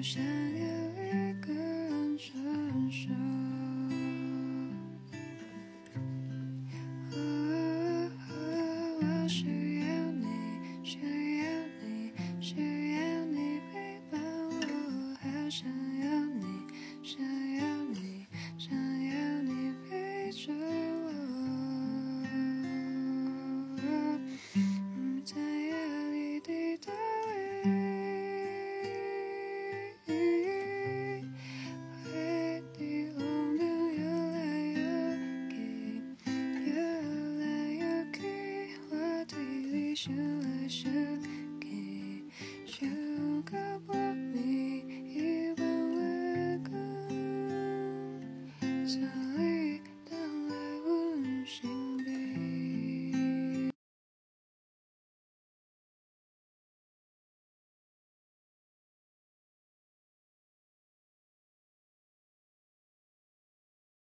U. 是了是。